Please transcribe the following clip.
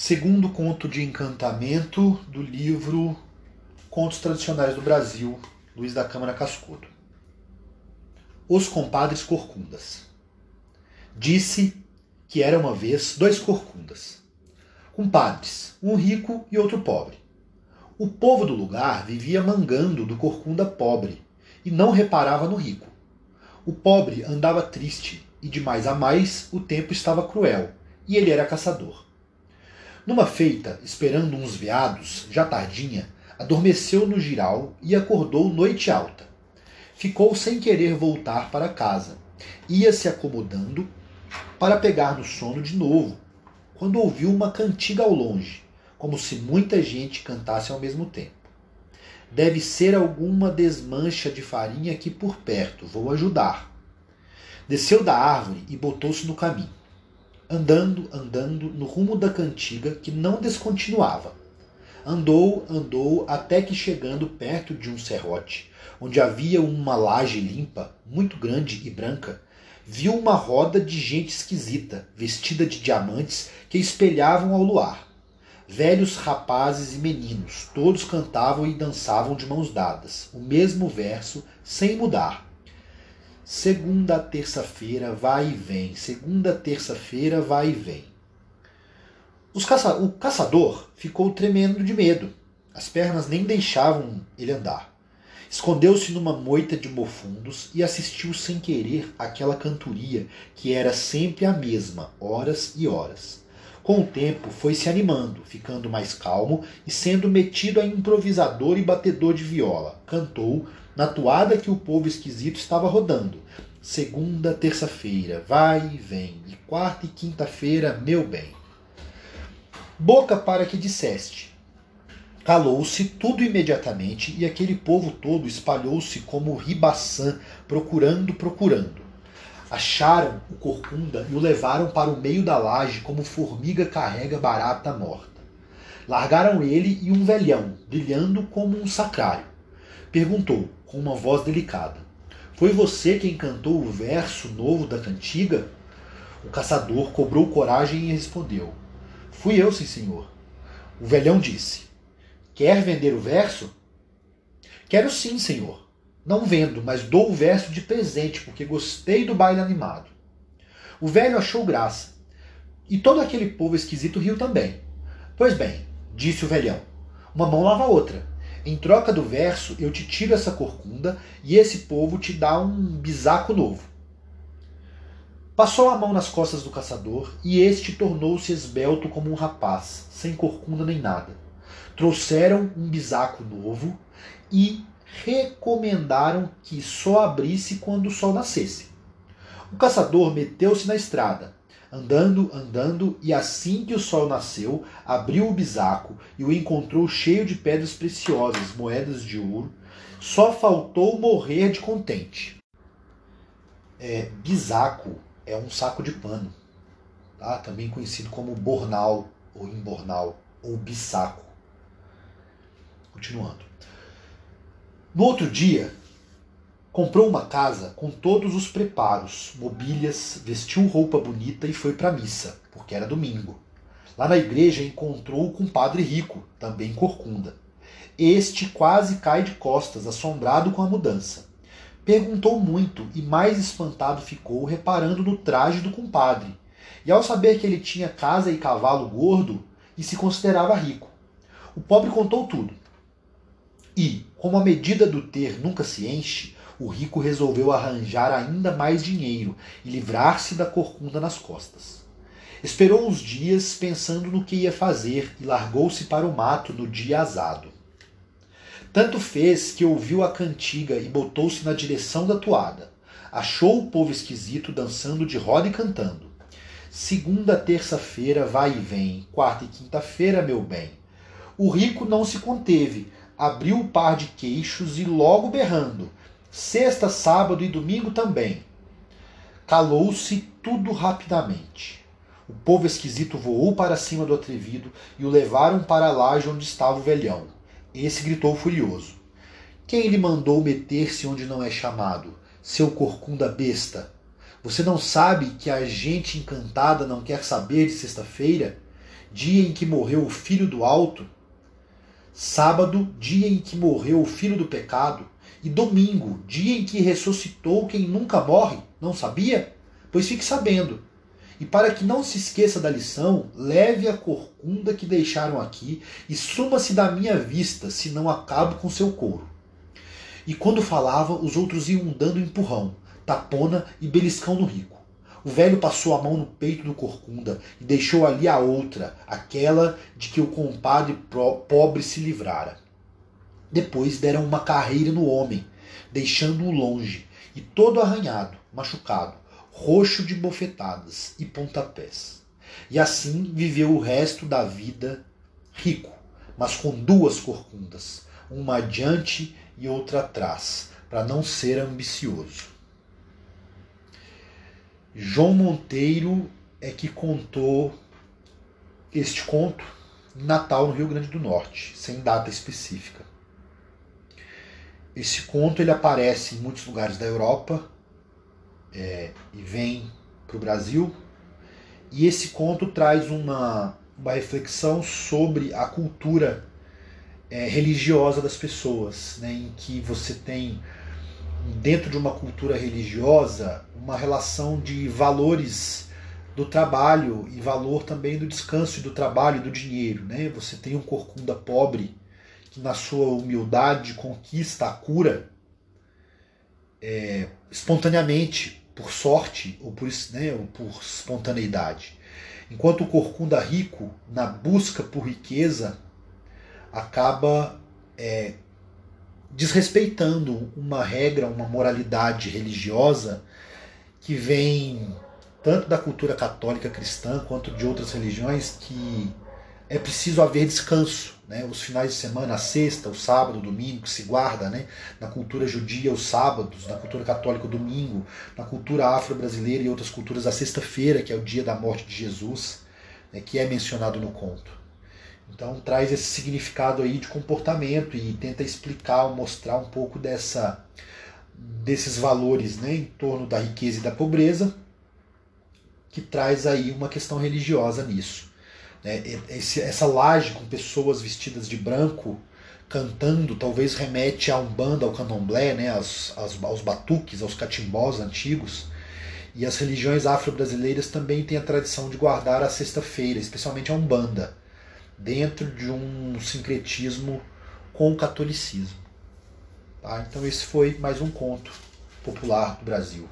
Segundo conto de encantamento do livro Contos Tradicionais do Brasil, Luiz da Câmara Cascudo. Os compadres corcundas. Disse que era uma vez dois corcundas, compadres, um rico e outro pobre. O povo do lugar vivia mangando do corcunda pobre e não reparava no rico. O pobre andava triste e de mais a mais o tempo estava cruel e ele era caçador. Numa feita, esperando uns veados, já tardinha, adormeceu no giral e acordou noite alta. Ficou sem querer voltar para casa. Ia se acomodando para pegar no sono de novo, quando ouviu uma cantiga ao longe, como se muita gente cantasse ao mesmo tempo. Deve ser alguma desmancha de farinha aqui por perto, vou ajudar. Desceu da árvore e botou-se no caminho andando, andando no rumo da cantiga que não descontinuava. Andou, andou, até que chegando perto de um serrote, onde havia uma laje limpa, muito grande e branca, viu uma roda de gente esquisita, vestida de diamantes, que espelhavam ao luar. Velhos rapazes e meninos, todos cantavam e dançavam de mãos dadas, o mesmo verso, sem mudar Segunda, terça-feira, vai e vem. Segunda, terça-feira, vai e vem. Caça... O caçador ficou tremendo de medo. As pernas nem deixavam ele andar. Escondeu-se numa moita de mofundos e assistiu sem querer aquela cantoria que era sempre a mesma, horas e horas. Com o tempo foi se animando, ficando mais calmo e sendo metido a improvisador e batedor de viola. Cantou, na toada que o povo esquisito estava rodando. Segunda, terça-feira, vai e vem, e quarta e quinta-feira, meu bem. Boca para que disseste. Calou-se tudo imediatamente e aquele povo todo espalhou-se como ribaçã, procurando, procurando. Acharam o corcunda e o levaram para o meio da laje como formiga carrega barata morta. Largaram ele e um velhão, brilhando como um sacrário. Perguntou, com uma voz delicada: Foi você quem cantou o verso novo da cantiga? O caçador cobrou coragem e respondeu: Fui eu, sim, senhor. O velhão disse: Quer vender o verso? Quero sim, senhor. Não vendo, mas dou o verso de presente, porque gostei do baile animado. O velho achou graça. E todo aquele povo esquisito riu também. Pois bem, disse o velhão, uma mão lava a outra. Em troca do verso, eu te tiro essa corcunda e esse povo te dá um bisaco novo. Passou a mão nas costas do caçador e este tornou-se esbelto como um rapaz, sem corcunda nem nada. Trouxeram um bisaco novo e recomendaram que só abrisse quando o sol nascesse. O caçador meteu-se na estrada, andando, andando, e assim que o sol nasceu, abriu o bisaco e o encontrou cheio de pedras preciosas, moedas de ouro. Só faltou morrer de contente. É, bisaco é um saco de pano, tá? também conhecido como bornal ou embornal ou bissaco. Continuando. No outro dia, Comprou uma casa com todos os preparos, mobílias, vestiu roupa bonita e foi para a missa, porque era domingo. Lá na igreja encontrou o compadre rico, também corcunda. Este quase cai de costas, assombrado com a mudança. Perguntou muito e mais espantado ficou, reparando no traje do compadre. E ao saber que ele tinha casa e cavalo gordo e se considerava rico. O pobre contou tudo. E, como a medida do ter nunca se enche, o rico resolveu arranjar ainda mais dinheiro e livrar-se da corcunda nas costas. Esperou uns dias pensando no que ia fazer e largou-se para o mato no dia azado. Tanto fez que ouviu a cantiga e botou-se na direção da toada. Achou o povo esquisito dançando de roda e cantando. Segunda, terça-feira vai e vem, quarta e quinta-feira, meu bem. O rico não se conteve, abriu o par de queixos e logo berrando: Sexta, sábado e domingo também. Calou-se tudo rapidamente. O povo esquisito voou para cima do atrevido e o levaram para a laje onde estava o velhão. Esse gritou furioso: Quem lhe mandou meter-se onde não é chamado? Seu corcunda besta! Você não sabe que a gente encantada não quer saber de sexta-feira? dia em que morreu o filho do alto, sábado, dia em que morreu o filho do pecado, e domingo, dia em que ressuscitou quem nunca morre, não sabia? Pois fique sabendo. E para que não se esqueça da lição, leve a corcunda que deixaram aqui e suma-se da minha vista, se não acabo com seu couro. E quando falava, os outros iam dando empurrão, tapona e beliscão no rico. O velho passou a mão no peito do corcunda e deixou ali a outra, aquela de que o compadre pobre se livrara. Depois deram uma carreira no homem, deixando-o longe, e todo arranhado, machucado, roxo de bofetadas e pontapés. E assim viveu o resto da vida rico, mas com duas corcundas, uma adiante e outra atrás, para não ser ambicioso. João Monteiro é que contou este conto em Natal, no Rio Grande do Norte, sem data específica. Esse conto ele aparece em muitos lugares da Europa é, e vem para o Brasil. E esse conto traz uma, uma reflexão sobre a cultura é, religiosa das pessoas, né, em que você tem dentro de uma cultura religiosa, uma relação de valores do trabalho e valor também do descanso e do trabalho e do dinheiro. Né? Você tem um corcunda pobre que, na sua humildade, conquista a cura é, espontaneamente, por sorte ou por, né, ou por espontaneidade. Enquanto o corcunda rico, na busca por riqueza, acaba é, desrespeitando uma regra, uma moralidade religiosa que vem tanto da cultura católica cristã quanto de outras religiões que é preciso haver descanso, né? Os finais de semana, a sexta, o sábado, o domingo, que se guarda, né? Na cultura judia, os sábados, na cultura católica, o domingo, na cultura afro-brasileira e outras culturas, a sexta-feira, que é o dia da morte de Jesus, né? que é mencionado no conto. Então traz esse significado aí de comportamento e tenta explicar ou mostrar um pouco dessa desses valores né, em torno da riqueza e da pobreza, que traz aí uma questão religiosa nisso. Né? Esse, essa laje com pessoas vestidas de branco cantando talvez remete a Umbanda, ao candomblé, né, aos, aos, aos batuques, aos catimbós antigos. E as religiões afro-brasileiras também têm a tradição de guardar a sexta-feira, especialmente a Umbanda dentro de um sincretismo com o catolicismo. Tá? Então esse foi mais um conto popular do Brasil.